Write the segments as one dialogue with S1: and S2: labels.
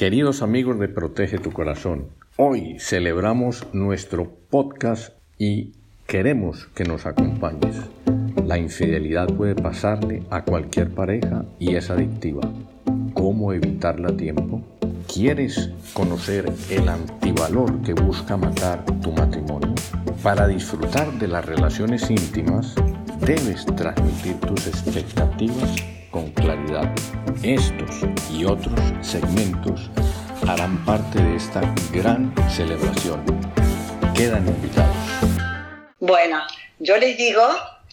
S1: Queridos amigos de Protege tu Corazón, hoy celebramos nuestro podcast y queremos que nos acompañes. La infidelidad puede pasarle a cualquier pareja y es adictiva. ¿Cómo evitarla a tiempo? ¿Quieres conocer el antivalor que busca matar tu matrimonio? Para disfrutar de las relaciones íntimas, debes transmitir tus expectativas con claridad. Estos y otros segmentos harán parte de esta gran celebración. Quedan invitados.
S2: Bueno, yo les digo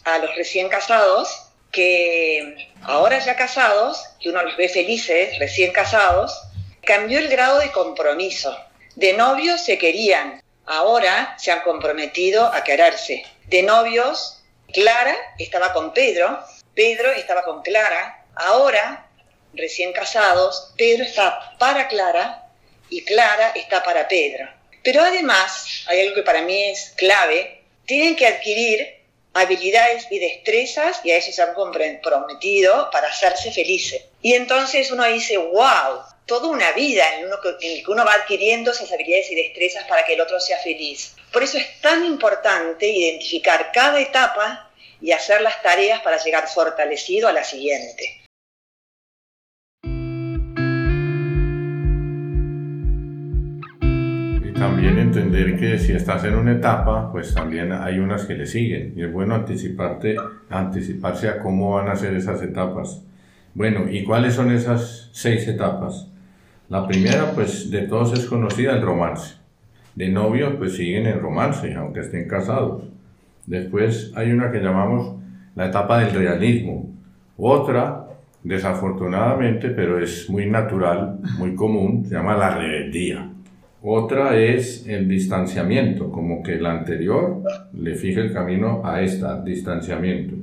S2: a los recién casados que ahora ya casados, que uno los ve felices, recién casados, cambió el grado de compromiso. De novios se querían, ahora se han comprometido a quererse. De novios, Clara estaba con Pedro, Pedro estaba con Clara, ahora recién casados, Pedro está para Clara y Clara está para Pedro. Pero además, hay algo que para mí es clave, tienen que adquirir habilidades y destrezas y a eso se han comprometido para hacerse felices. Y entonces uno dice, wow, toda una vida en, uno, que uno va adquiriendo esas habilidades y destrezas para que el otro sea feliz. Por eso es tan importante identificar cada etapa y hacer las tareas para llegar fortalecido a la siguiente.
S3: también entender que si estás en una etapa, pues también hay unas que le siguen. Y es bueno anticiparte, anticiparse a cómo van a ser esas etapas. Bueno, ¿y cuáles son esas seis etapas? La primera, pues de todos es conocida, el romance. De novios, pues siguen el romance, aunque estén casados. Después hay una que llamamos la etapa del realismo. Otra, desafortunadamente, pero es muy natural, muy común, se llama la rebeldía. Otra es el distanciamiento, como que el anterior le fije el camino a esta, distanciamiento.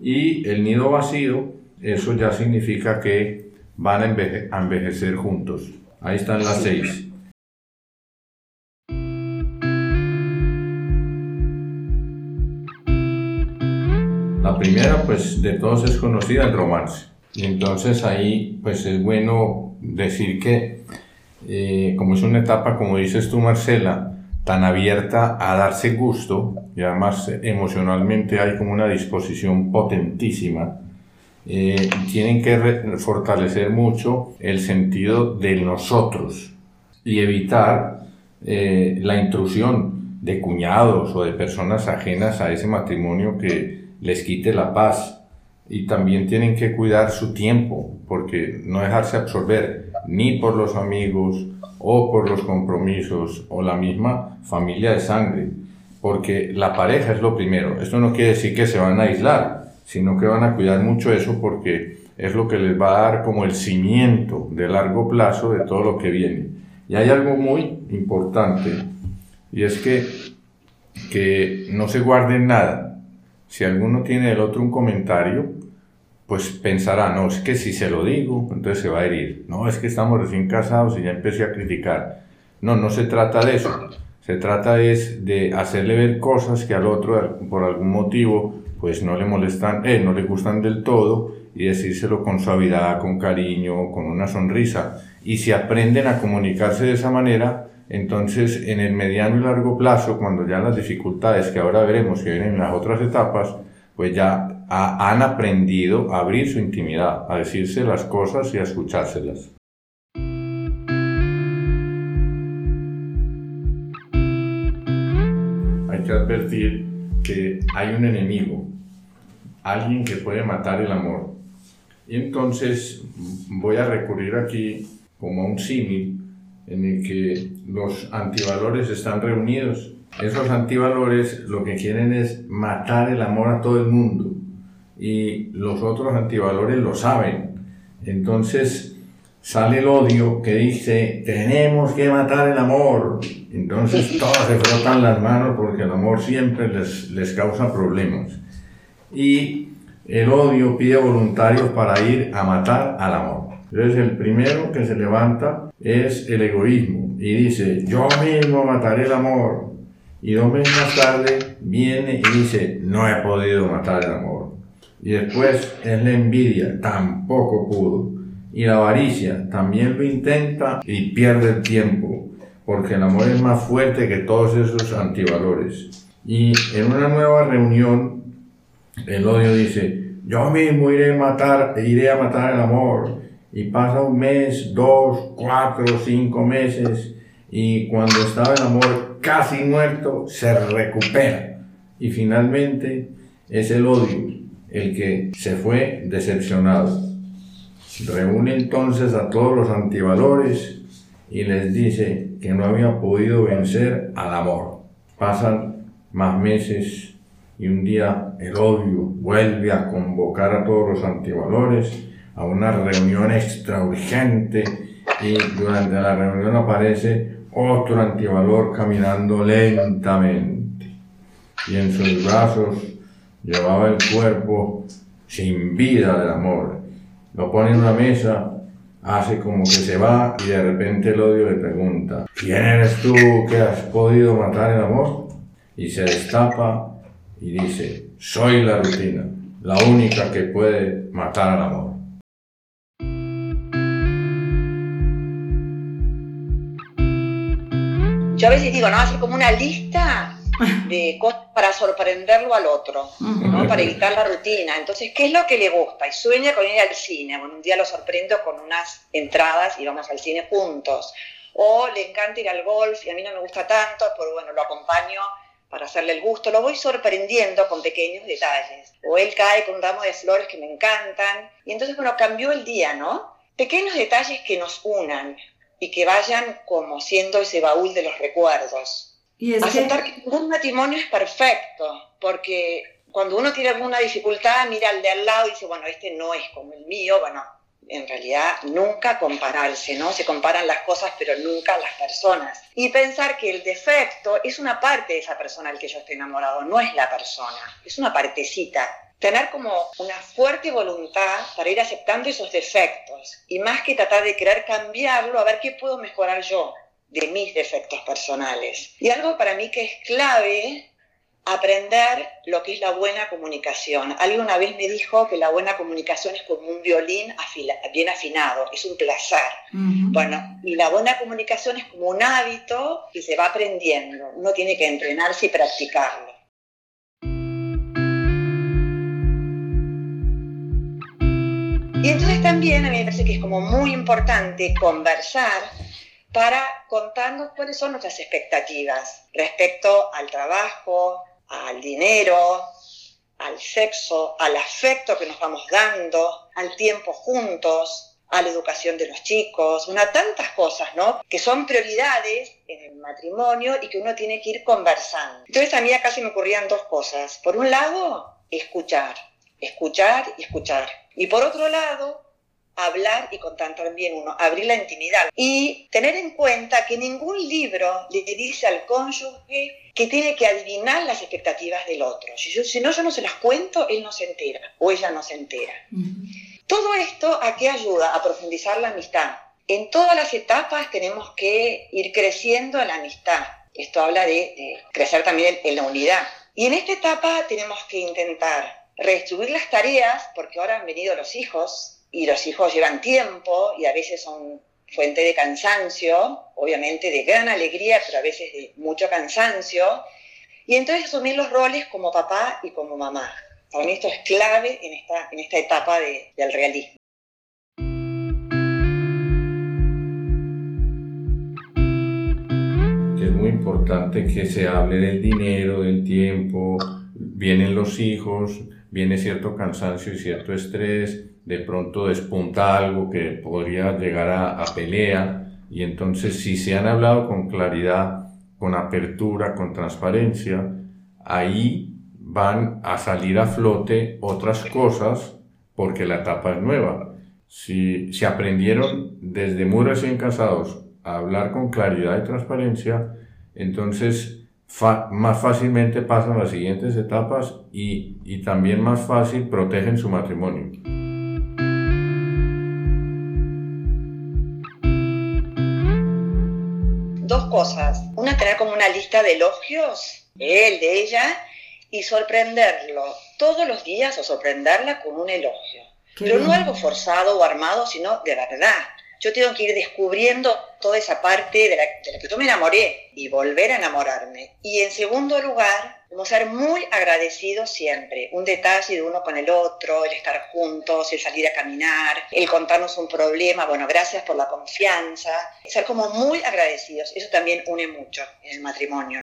S3: Y el nido vacío, eso ya significa que van a, envejecer juntos. Ahí están las seis. La primera, pues de todos es conocida, el romance. Y entonces ahí, pues es bueno decir que eh, como es una etapa, como dices tú, Marcela, tan abierta a darse gusto, y además emocionalmente hay como una disposición potentísima, eh, tienen que fortalecer mucho el sentido de nosotros y evitar eh, la intrusión de cuñados o de personas ajenas a ese matrimonio que les quite la paz. Y también tienen que cuidar su tiempo, porque no dejarse absorber ni por los amigos o por los compromisos o la misma familia de sangre, porque la pareja es lo primero. Esto no quiere decir que se van a aislar, sino que van a cuidar mucho eso porque es lo que les va a dar como el cimiento de largo plazo de todo lo que viene. Y hay algo muy importante, y es que, que no se guarden nada. Si alguno tiene del otro un comentario, pues pensará, no, es que si se lo digo, entonces se va a herir. No, es que estamos recién casados y ya empecé a criticar. No, no se trata de eso. Se trata es de hacerle ver cosas que al otro, por algún motivo, pues no le molestan, eh, no le gustan del todo y decírselo con suavidad, con cariño, con una sonrisa. Y si aprenden a comunicarse de esa manera, entonces en el mediano y largo plazo, cuando ya las dificultades que ahora veremos que vienen en las otras etapas, pues ya han aprendido a abrir su intimidad, a decirse las cosas y a escuchárselas. Hay que advertir que hay un enemigo, alguien que puede matar el amor. Y entonces voy a recurrir aquí como a un símil en el que los antivalores están reunidos. Esos antivalores lo que quieren es matar el amor a todo el mundo y los otros antivalores lo saben. Entonces sale el odio que dice, tenemos que matar el amor. Entonces todos se frotan las manos porque el amor siempre les, les causa problemas. Y el odio pide voluntarios para ir a matar al amor. Entonces el primero que se levanta es el egoísmo y dice, yo mismo mataré el amor. Y dos meses más tarde viene y dice, no he podido matar el amor. Y después es la envidia, tampoco pudo. Y la avaricia también lo intenta y pierde el tiempo, porque el amor es más fuerte que todos esos antivalores. Y en una nueva reunión, el odio dice, yo mismo iré a matar, iré a matar el amor. Y pasa un mes, dos, cuatro, cinco meses, y cuando estaba el amor casi muerto, se recupera. Y finalmente es el odio el que se fue decepcionado. Reúne entonces a todos los antivalores y les dice que no había podido vencer al amor. Pasan más meses y un día el odio vuelve a convocar a todos los antivalores a una reunión extra urgente y durante la reunión aparece otro antivalor caminando lentamente y en sus brazos llevaba el cuerpo sin vida del amor. Lo pone en una mesa, hace como que se va y de repente el odio le pregunta, ¿quién eres tú que has podido matar el amor? Y se destapa y dice, soy la rutina, la única que puede matar al amor.
S2: Yo a veces digo, ¿no? Hacer como una lista de cosas para sorprenderlo al otro, ¿no? Para evitar la rutina. Entonces, ¿qué es lo que le gusta? Y sueña con ir al cine. Bueno, un día lo sorprendo con unas entradas y vamos al cine juntos. O le encanta ir al golf y a mí no me gusta tanto, pero bueno, lo acompaño para hacerle el gusto. Lo voy sorprendiendo con pequeños detalles. O él cae con un ramo de flores que me encantan. Y entonces, bueno, cambió el día, ¿no? Pequeños detalles que nos unan y que vayan como siendo ese baúl de los recuerdos. Y Aceptar que... ningún matrimonio es perfecto, porque cuando uno tiene alguna dificultad, mira al de al lado y dice, bueno, este no es como el mío, bueno, en realidad nunca compararse, ¿no? Se comparan las cosas, pero nunca las personas. Y pensar que el defecto es una parte de esa persona al que yo estoy enamorado, no es la persona, es una partecita. Tener como una fuerte voluntad para ir aceptando esos defectos y más que tratar de querer cambiarlo, a ver qué puedo mejorar yo de mis defectos personales. Y algo para mí que es clave, aprender lo que es la buena comunicación. Alguien una vez me dijo que la buena comunicación es como un violín bien afinado, es un placer. Bueno, y la buena comunicación es como un hábito que se va aprendiendo. Uno tiene que entrenarse y practicarlo. Y entonces también a mí me parece que es como muy importante conversar para contarnos cuáles son nuestras expectativas respecto al trabajo, al dinero, al sexo, al afecto que nos vamos dando, al tiempo juntos, a la educación de los chicos, una tantas cosas, ¿no? Que son prioridades en el matrimonio y que uno tiene que ir conversando. Entonces a mí acá se me ocurrían dos cosas. Por un lado, escuchar, escuchar y escuchar. Y por otro lado, hablar y contar también uno, abrir la intimidad y tener en cuenta que ningún libro le dice al cónyuge que tiene que adivinar las expectativas del otro. Si, yo, si no, yo no se las cuento, él no se entera o ella no se entera. Todo esto a qué ayuda? A profundizar la amistad. En todas las etapas tenemos que ir creciendo en la amistad. Esto habla de, de crecer también en la unidad. Y en esta etapa tenemos que intentar redistribuir las tareas, porque ahora han venido los hijos, y los hijos llevan tiempo y a veces son fuente de cansancio, obviamente de gran alegría, pero a veces de mucho cansancio. Y entonces asumir los roles como papá y como mamá. Para mí esto es clave en esta, en esta etapa del realismo.
S3: Es muy importante que se hable del dinero, del tiempo, vienen los hijos, viene cierto cansancio y cierto estrés, de pronto despunta algo que podría llegar a, pelea y entonces si se han hablado con claridad, con apertura, con transparencia, ahí van a salir a flote otras cosas porque la etapa es nueva. Si, si aprendieron desde muy recién casados a hablar con claridad y transparencia, entonces más fácilmente pasan las siguientes etapas y, y también más fácil protegen su matrimonio.
S2: dos cosas. Una, tener como una lista de elogios él, de ella, y sorprenderlo todos los días o sorprenderla con un elogio. pero no algo forzado o armado, sino de verdad. Yo tengo que ir descubriendo toda esa parte de la, de la que yo me enamoré y volver a enamorarme. Y en segundo lugar, Debemos ser muy agradecidos siempre. Un detalle de uno con el otro, el estar juntos, el salir a caminar, el contarnos un problema. Bueno, gracias por la confianza. Ser como muy agradecidos. Eso también une mucho en el matrimonio.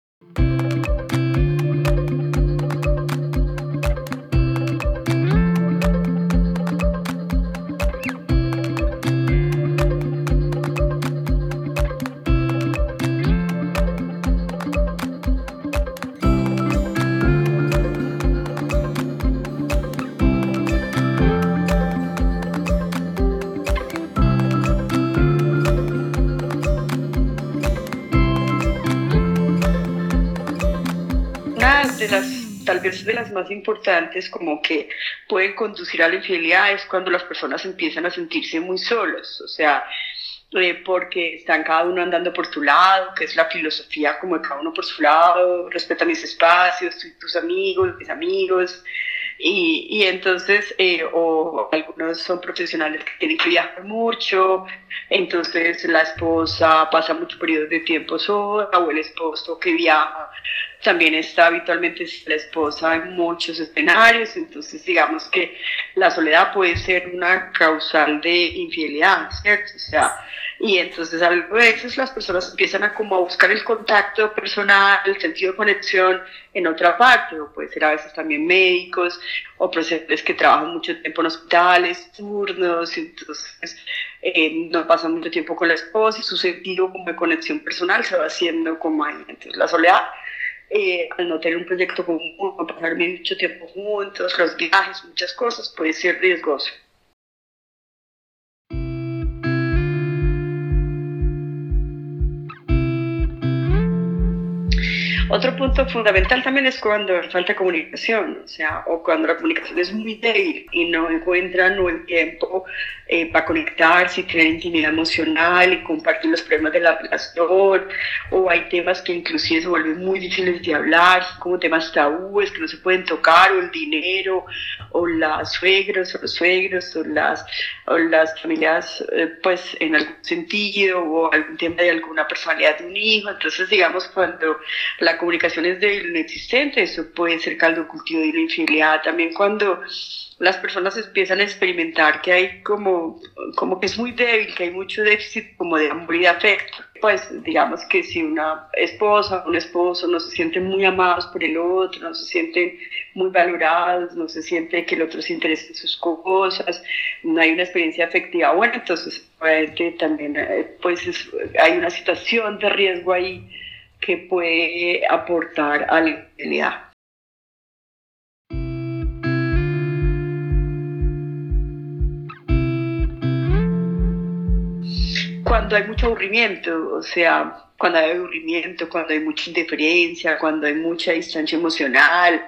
S4: Tal vez de las más importantes como que pueden conducir a la infidelidad es cuando las personas empiezan a sentirse muy solos, o sea, eh, porque están cada uno andando por su lado, que es la filosofía como de cada uno por su lado, respeta mis espacios, tus amigos, mis amigos, y, y entonces, eh, o algunos son profesionales que tienen que viajar mucho, entonces la esposa pasa muchos periodos de tiempo sola, o el esposo que viaja también está habitualmente la esposa en muchos escenarios, entonces digamos que la soledad puede ser una causal de infidelidad, ¿cierto? O sea, y entonces a veces las personas empiezan a como a buscar el contacto personal, el sentido de conexión en otra parte, o puede ser a veces también médicos, o profesionales que trabajan mucho tiempo en hospitales, turnos, entonces eh, no pasan mucho tiempo con la esposa y su sentido como de conexión personal se va haciendo como ahí. Entonces la soledad, eh, al no tener un proyecto común, pasar mucho tiempo juntos, los viajes, muchas cosas, puede ser riesgoso. Otro punto fundamental también es cuando falta comunicación, o sea, o cuando la comunicación es muy débil y no encuentran el tiempo eh, para conectarse tener intimidad emocional y compartir los problemas de la relación, o hay temas que inclusive se vuelven muy difíciles de hablar, como temas tabúes que no se pueden tocar, o el dinero, o las suegros, o los suegros, o las, o las familias, eh, pues en algún sentido, o algún tema de alguna personalidad de un hijo, entonces digamos cuando la comunicación es débil inexistente, eso puede ser caldo cultivo de la infidelidad. También cuando las personas empiezan a experimentar que hay como, como que es muy débil, que hay mucho déficit como de amor y de afecto. Pues digamos que si una esposa o un esposo no se sienten muy amados por el otro, no se sienten muy valorados, no se siente que el otro se interese en sus cosas, no hay una experiencia afectiva, bueno, entonces también eh, pues hay una situación de riesgo ahí que puede aportar a la infidelidad. Cuando hay mucho aburrimiento, o sea, cuando hay aburrimiento, cuando hay mucha indiferencia, cuando hay mucha distancia emocional,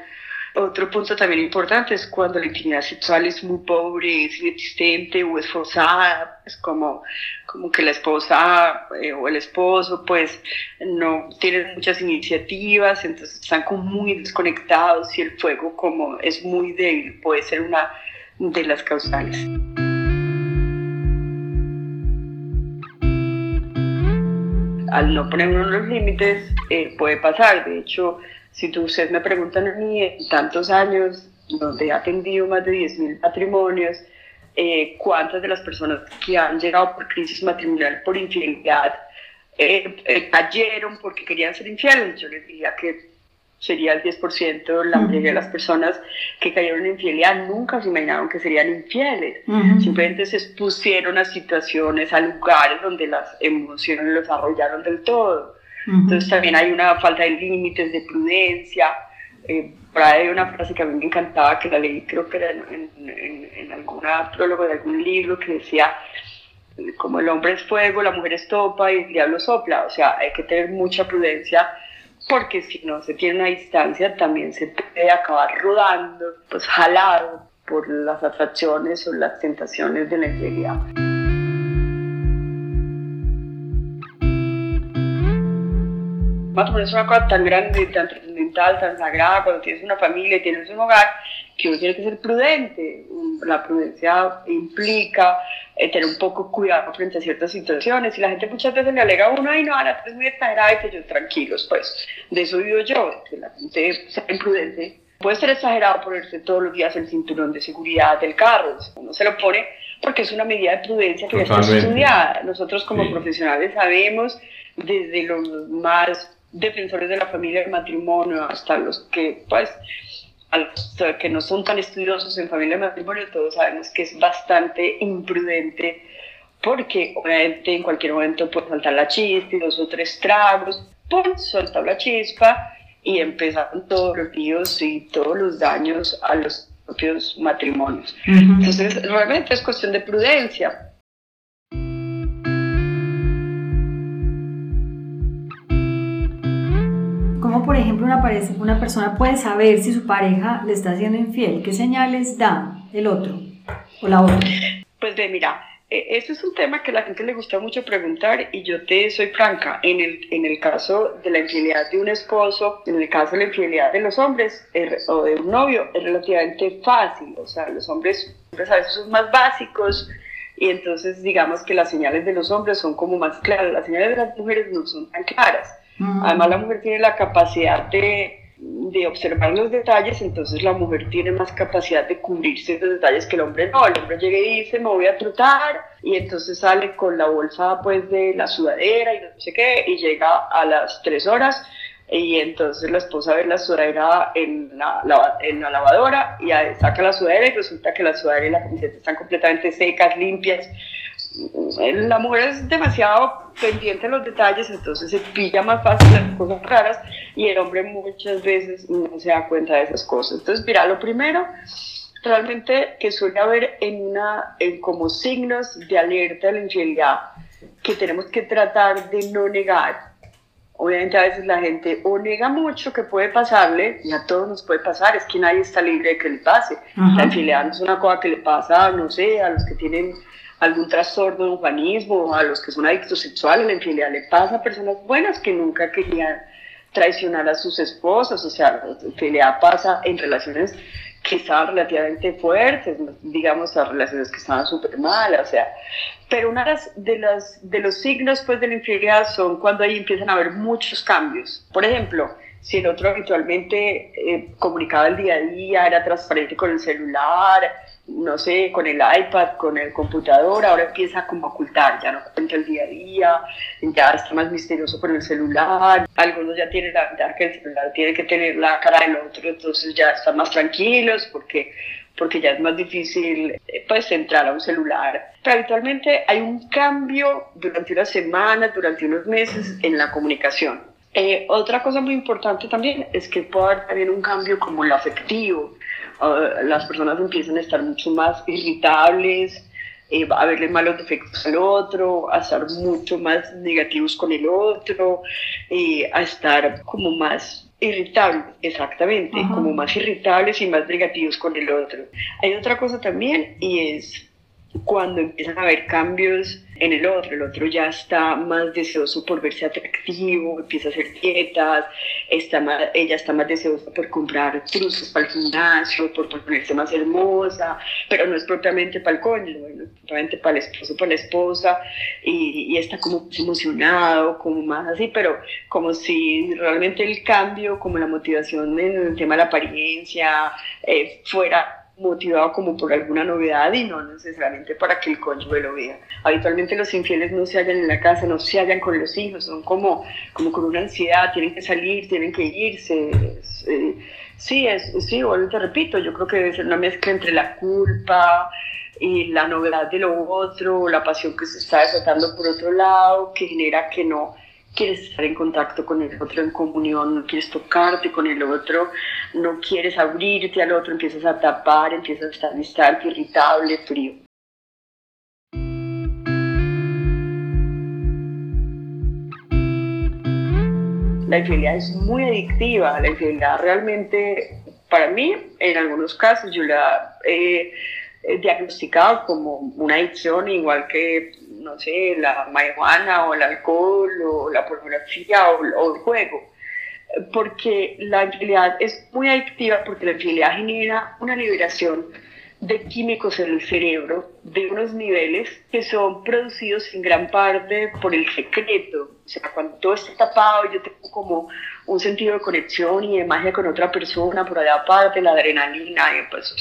S4: otro punto también importante es cuando la intimidad sexual es muy pobre, es inexistente o es forzada, es como, como que la esposa eh, o el esposo pues no tienen muchas iniciativas, entonces están como muy desconectados y el fuego como es muy débil, puede ser una de las causales. Al no poner los límites eh, puede pasar, de hecho si tú, ustedes me preguntan a mí, en tantos años, donde he atendido más de 10.000 matrimonios, eh, cuántas de las personas que han llegado por crisis matrimonial, por infidelidad, eh, cayeron porque querían ser infieles. Yo les diría que sería el 10%, la mayoría de las personas que cayeron en infidelidad nunca se imaginaron que serían infieles. Simplemente se expusieron a situaciones, a lugares donde las emociones los arrollaron del todo. Entonces también hay una falta de límites, de prudencia. Eh, por ahí hay una frase que a mí me encantaba, que la leí creo que era en, en, en alguna prólogo de algún libro, que decía, como el hombre es fuego, la mujer es topa y el diablo sopla. O sea, hay que tener mucha prudencia porque si no se tiene una distancia también se puede acabar rodando, pues jalado por las atracciones o las tentaciones de la infidelidad. Matrimonio es una cosa tan grande, tan trascendental, tan sagrada, cuando tienes una familia y tienes un hogar, que uno tiene que ser prudente. la prudencia implica eh, tener un poco cuidado frente a ciertas situaciones y la gente muchas veces le alega a uno, ay no, Ana, es muy exagerada y que yo tranquilos, pues de eso vivo yo, que la gente sea imprudente. Puede ser exagerado ponerse todos los días el cinturón de seguridad del carro, uno se lo pone porque es una medida de prudencia que ya está estudiada. Nosotros como profesionales sabemos desde los más defensores de la familia y el matrimonio hasta los que pues que no son tan estudiosos en familia y matrimonio, todos sabemos que es bastante imprudente porque obviamente en cualquier momento puede saltar la chispa y dos o tres tragos, ¡pum! solta la chispa y empezaron todos los líos y todos los daños a los propios matrimonios. Entonces, realmente es cuestión de prudencia.
S5: ¿Cómo, por ejemplo, una, una persona puede saber si su pareja le está siendo infiel? ¿Qué señales da el otro o la otra?
S4: Pues ve, mira, e, ese es un tema que a la gente le gusta mucho preguntar y yo te soy franca. En el, en el caso de la infidelidad de un esposo, en el caso de la infidelidad de los hombres o de un novio, es relativamente fácil. O sea, los hombres, a veces son más básicos y entonces digamos que las señales de los hombres son como más claras. Las señales de las mujeres no son tan claras. Además, la mujer tiene la capacidad de, de, observar los detalles, entonces la mujer tiene más capacidad de cubrirse de detalles que el hombre no. El hombre llega y dice, me voy a trotar, y entonces sale con la bolsa pues de la sudadera y no sé qué, y llega a las tres horas, y entonces la esposa ve la sudadera en la, en la lavadora y saca la sudadera y resulta que la sudadera y la camiseta están completamente secas, limpias, la mujer es demasiado pendiente de los detalles, entonces se pilla más fácil las cosas raras y el hombre muchas veces no se da cuenta de esas cosas. Entonces, mira, lo primero realmente que suele haber en una, en como signos de alerta de la infidelidad que tenemos que tratar de no negar. Obviamente a veces la gente o nega mucho que puede pasarle, y a todos nos puede pasar, es que nadie está libre de que le pase. La infidelidad no es una cosa que le pasa, no sé, a los que tienen algún trastorno de humanismo, a los que son adictos sexuales, la infidelidad le pasa a personas buenas que nunca querían traicionar a sus esposas, o sea, infidelidad pasa en relaciones que estaban relativamente fuertes, digamos, a relaciones que estaban súper malas, o sea, pero una de, las, de los signos pues, de la infidelidad son cuando ahí empiezan a haber muchos cambios. Por ejemplo, si el otro habitualmente eh, comunicaba el día a día, era transparente con el celular, no sé, con el iPad, con el computador, ahora empieza como a ocultar, ya no cuenta el día a día, ya está más misterioso con el celular, algunos ya tienen la verdad que el celular tiene que tener la cara del otro, entonces ya están más tranquilos porque porque ya es más difícil eh, pues entrar a un celular. Pero habitualmente hay un cambio durante unas semanas, durante unos meses en la comunicación. Eh, otra cosa muy importante también es que puede haber también un cambio como el afectivo. Ah, las personas empiezan a estar mucho más irritables, eh, a verle malos defectos al otro, a estar mucho más negativos con el otro, eh, a estar como más irritables, exactamente, como más irritables y más negativos con el otro. Hay otra cosa también y es cuando empiezan a haber cambios en el otro, el otro ya está más deseoso por verse atractivo, empieza a hacer dietas, está más, ella está más deseosa por comprar truzos para el gimnasio, por ponerse más hermosa, pero no es propiamente para el cónyuge, es propiamente para el esposo, para la esposa, y, y, está como emocionado, como más así, pero como si realmente el cambio, como la motivación en el tema de la apariencia, eh, fuera motivado como por alguna novedad y no necesariamente para que el cónyuge lo vea. Habitualmente los infieles no se hallan en la casa, no se hallan con los hijos, son como, como con una ansiedad, tienen que salir, tienen que irse. Eh, sí, es, sí, bueno, te repito, yo creo que debe ser una mezcla entre la culpa y la novedad de lo otro, la pasión que se está desatando por otro lado, que genera que no quieres estar en contacto con el otro, en comunión, no quieres tocarte con el otro, no quieres abrirte al otro, empiezas a tapar, empiezas a estar distante, irritable, frío. La infidelidad es muy adictiva, la infidelidad realmente, para mí, en algunos casos, yo la he diagnosticado como una adicción, igual que no sé, la marihuana o el alcohol o la pornografía o, el juego. Porque la infidelidad es muy adictiva porque la infidelidad genera una liberación de químicos en el cerebro de unos niveles que son producidos en gran parte por el secreto. Sea, cuando todo está tapado, yo tengo como un sentido de conexión y de magia con otra persona, por allá aparte, la adrenalina, pues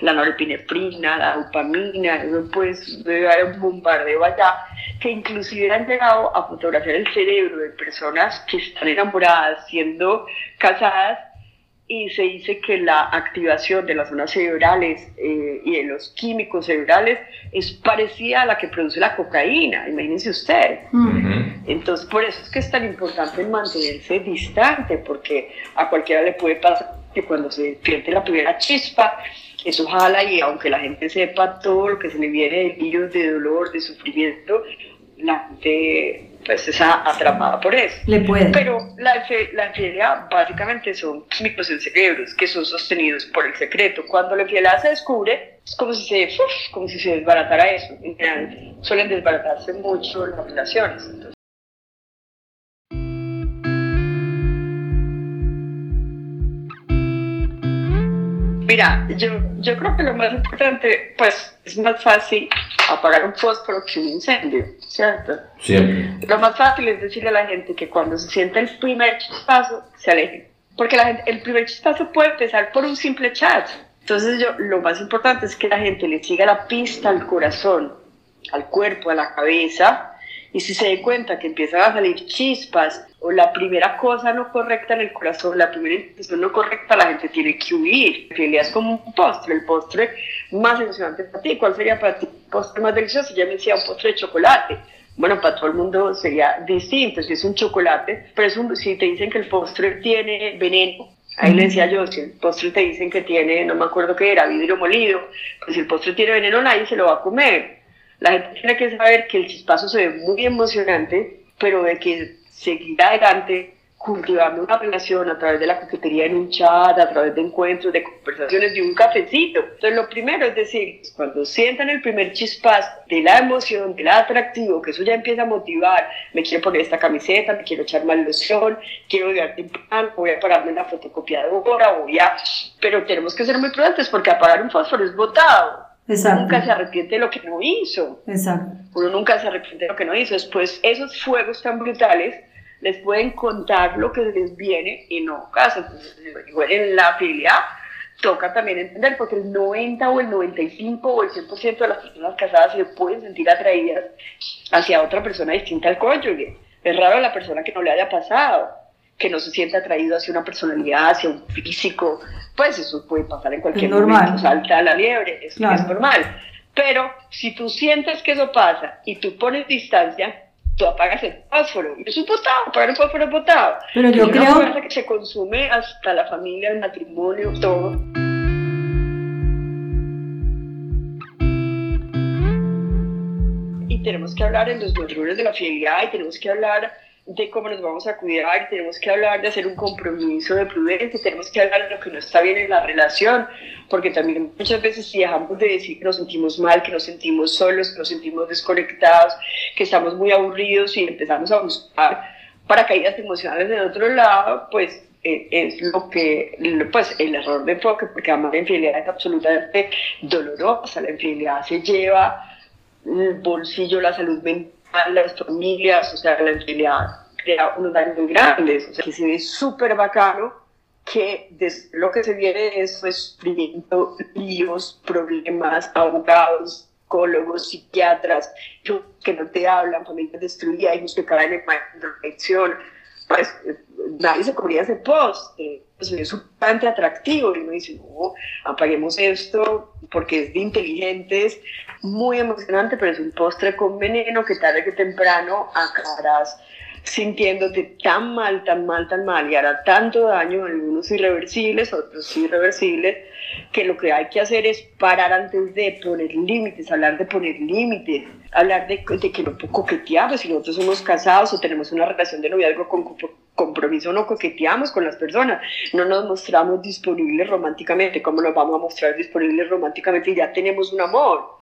S4: la norepinefrina, la dopamina, pues debe un bombardeo allá, que inclusive han llegado a fotografiar el cerebro de personas que están enamoradas, siendo casadas, y se dice que la activación de las zonas cerebrales eh, y de los químicos cerebrales es parecida a la que produce la cocaína, imagínense usted. Entonces, por eso es que es tan importante mantenerse distante, porque a cualquiera le puede pasar que cuando se pierde la primera chispa, eso jala y aunque la gente sepa todo lo que se le viene de virus, de dolor, de sufrimiento, la gente pues está atrapada por eso.
S5: Le puede.
S4: Pero la, la infidelidad básicamente son químicos en cerebros que son sostenidos por el secreto. Cuando la infidelidad se descubre, es como si se, como si se desbaratara eso. En general, suelen desbaratarse mucho las relaciones. Mira, yo, yo creo que lo más importante, pues es más fácil apagar un fósforo que un incendio, ¿cierto?
S3: Siempre.
S4: Lo más fácil es decirle a la gente que cuando se siente el primer chispazo, se aleje. Porque la gente, el primer chispazo puede empezar por un simple chat. Entonces yo, lo más importante es que la gente le siga la pista al corazón, al cuerpo, a la cabeza, y si se da cuenta que empiezan a salir chispas o la primera cosa no correcta en el corazón, la primera impresión no correcta, la gente tiene que huir. Es como un postre, el postre más emocionante para ti. ¿Cuál sería para ti el postre más delicioso? Ya me decía un postre de chocolate. Bueno, para todo el mundo sería distinto si es un chocolate, pero es un, si te dicen que el postre tiene veneno, Ahí le decía yo, si el postre te dicen que tiene, no me acuerdo qué era, vidrio molido, pues si el postre tiene veneno nadie se lo va a comer. La gente tiene que saber que el chispazo se ve muy emocionante, pero de que seguir adelante cultivando una relación a través de la coquetería en un chat, a través de encuentros, de conversaciones, de un cafecito. Entonces, lo primero es decir, cuando sientan el primer chispazo de la emoción, del atractivo, que eso ya empieza a motivar, me quiero poner esta camiseta, me quiero echar más loción, quiero llegar temprano, voy a pararme en la fotocopiadora, voy a... Pero tenemos que ser muy prudentes porque apagar un fósforo es botado. Uno nunca se arrepiente de lo que no hizo.
S5: Exacto.
S4: Uno nunca se arrepiente de lo que no hizo. Después, esos fuegos tan brutales les pueden contar lo que les viene y no igual en la fidelidad toca también entender, porque el 90 o el 95 o el 100% de las personas casadas se pueden sentir atraídas hacia otra persona distinta al cónyuge. Es raro la persona que no le haya pasado, que no se sienta atraído hacia una personalidad, hacia un físico, pues eso puede pasar en cualquier momento, salta la liebre, es, es normal. Pero si tú sientes que eso pasa y tú pones distancia, tú apagas el fósforo. Y es un potado, apagar el fósforo es potado.
S5: Pero yo creo...
S4: que se consume hasta la familia, el matrimonio, todo. Y tenemos que hablar en los valores de la fidelidad y tenemos que hablar de cómo nos vamos a cuidar, tenemos que hablar de hacer un compromiso de prudencia, tenemos que hablar de lo que no está bien en la relación, porque también muchas veces si dejamos de decir que nos sentimos mal, que nos sentimos solos, que nos sentimos desconectados, que estamos muy aburridos y empezamos a buscar paracaídas emocionales del otro lado, pues eh, es lo que, pues el error de enfoque, porque además la infidelidad es absolutamente dolorosa, la infidelidad se lleva el bolsillo, la salud mental, las familias, o sea, la infidelidad crea unos daños muy grandes, o sea, que se ve súper bacano que lo que se viene es sufrimiento, líos, problemas, abogados, psicólogos, psiquiatras, que no te hablan, familias destruidas, hijos que caen en dirección, pues nadie se cubría ese post, pues es bastante atractivo. Y uno dice, no, apaguemos esto porque es de inteligentes, muy emocionante, pero es un postre con veneno que tarde que temprano acabarás sintiéndote tan mal, tan mal, tan mal y hará tanto daño, algunos irreversibles, otros irreversibles, que lo que hay que hacer es parar antes de poner límites, hablar de poner límites, hablar de, que no coqueteamos, si nosotros somos casados o tenemos una relación de noviazgo con compromiso, no coqueteamos con las personas, no nos mostramos disponibles románticamente, ¿cómo nos vamos a mostrar disponibles románticamente? Ya tenemos un amor.